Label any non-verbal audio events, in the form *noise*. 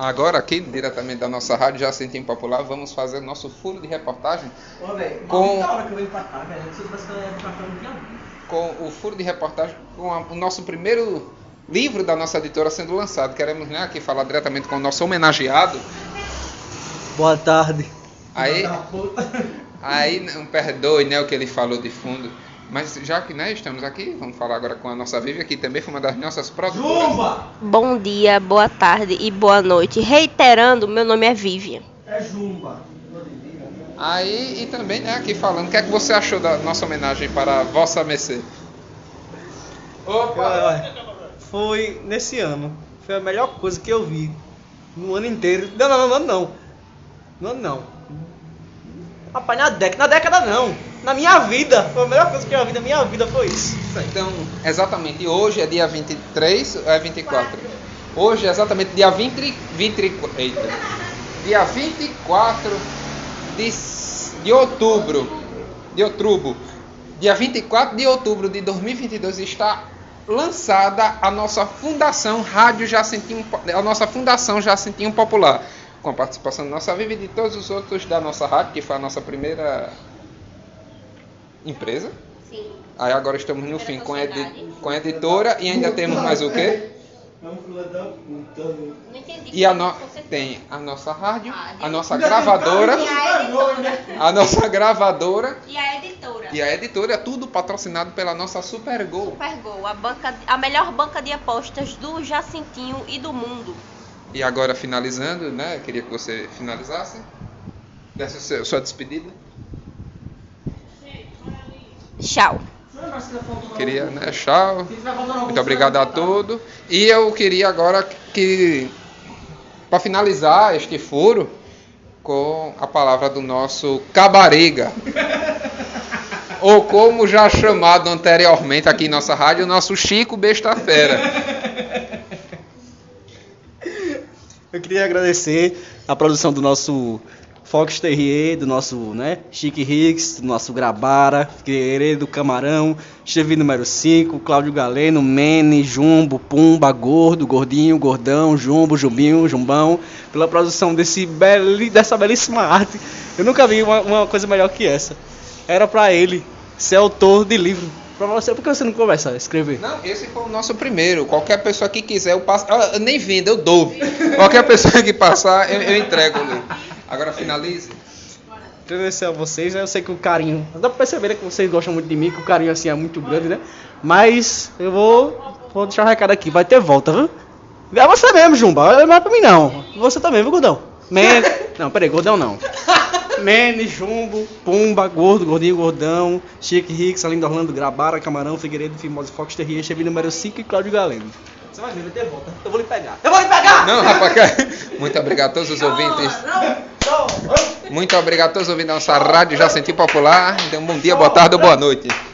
Agora aqui, diretamente da nossa rádio Jacentim Popular, vamos fazer o nosso furo de reportagem Ô, velho, Com- hora que eu venho pra cá, velho. No dia um. com o furo de reportagem com a- o nosso primeiro livro da nossa editora sendo lançado. Queremos né, aqui falar diretamente com o nosso homenageado. Boa tarde. Aí, aí não perdoe né, o que ele falou de fundo. Mas já que né, estamos aqui, vamos falar agora com a nossa Vivi, que também foi uma das nossas produtoras. Jumba! Bom dia, boa tarde e boa noite. Reiterando, meu nome é Vivian. É Jumba. Aí, e também né, aqui falando, o que é que você achou da nossa homenagem para Vossa Mercê? Opa! Foi nesse ano. Foi a melhor coisa que eu vi. No ano inteiro. Não, não, não, não, não. No ano não. Rapaz, na década, na década não. Na minha vida. Foi a melhor coisa que eu vi na minha vida foi isso. Então, exatamente, hoje é dia 23 ou é 24? Hoje é exatamente dia 20, 20 eita, dia 24 de, de outubro, de outubro, dia 24 de outubro de 2022 está lançada a nossa Fundação Rádio Jacentinho, a nossa Fundação Jacentinho Popular, com a participação da nossa Vivi e de todos os outros da nossa rádio, que foi a nossa primeira empresa. Sim. Aí agora estamos no fim com edi- com a editora e ainda temos mais o quê? É. E a no... Tem a nossa rádio, Rádio. a nossa gravadora, E a editora. a nossa gravadora E a editora. e a editora, tudo patrocinado pela nossa Super Gol. Supergol, a, banca, a melhor banca de apostas do Jacintinho e do mundo. E agora finalizando, né? Queria que você finalizasse. Desse sua despedida. Tchau. Queria, né? Tchau. Muito obrigado a todos. E eu queria agora que, para finalizar este furo, com a palavra do nosso cabarega. Ou como já chamado anteriormente aqui em nossa rádio, o nosso Chico Besta Fera. Eu queria agradecer a produção do nosso Fox Terrier, do nosso, né, Chique Hicks, do nosso Grabara, Figueiredo, Camarão, Chevi número 5, Cláudio Galeno, Mene, Jumbo, Pumba, Gordo, Gordinho, Gordão, Jumbo, Jumbinho, Jumbão, pela produção desse beli, dessa belíssima arte. Eu nunca vi uma, uma coisa melhor que essa. Era pra ele ser autor de livro. Pra você, por que você não começa a escrever? Não, esse foi o nosso primeiro. Qualquer pessoa que quiser, eu passo. Eu nem vendo, eu dou. Qualquer pessoa que passar, eu, eu entrego o livro. Agora finalize. agradecer a vocês, né? Eu sei que o carinho. Dá pra perceber né, que vocês gostam muito de mim, que o carinho assim é muito grande, né? Mas eu vou. Vou deixar o recado aqui, vai ter volta, viu? É você mesmo, Jumba. Não é pra mim não. Você também, viu, Gordão? Men... *laughs* Não, peraí, Gordão não. Mene, Jumbo, Pumba, Gordo, Gordinho, Gordão, Chique Hicks, Alindo Orlando, Grabara, Camarão, Figueiredo, Fimose, Fox Terrier, Chevy número 5 e Cláudio Galeno. Você vai ver, vai ter volta. Eu vou lhe pegar. Eu vou lhe pegar! Não, rapaz, *laughs* muito obrigado a todos os ouvintes. Muito obrigado a todos os ouvintes da nossa rádio Jacentim Popular. Então, bom dia, boa tarde ou boa noite.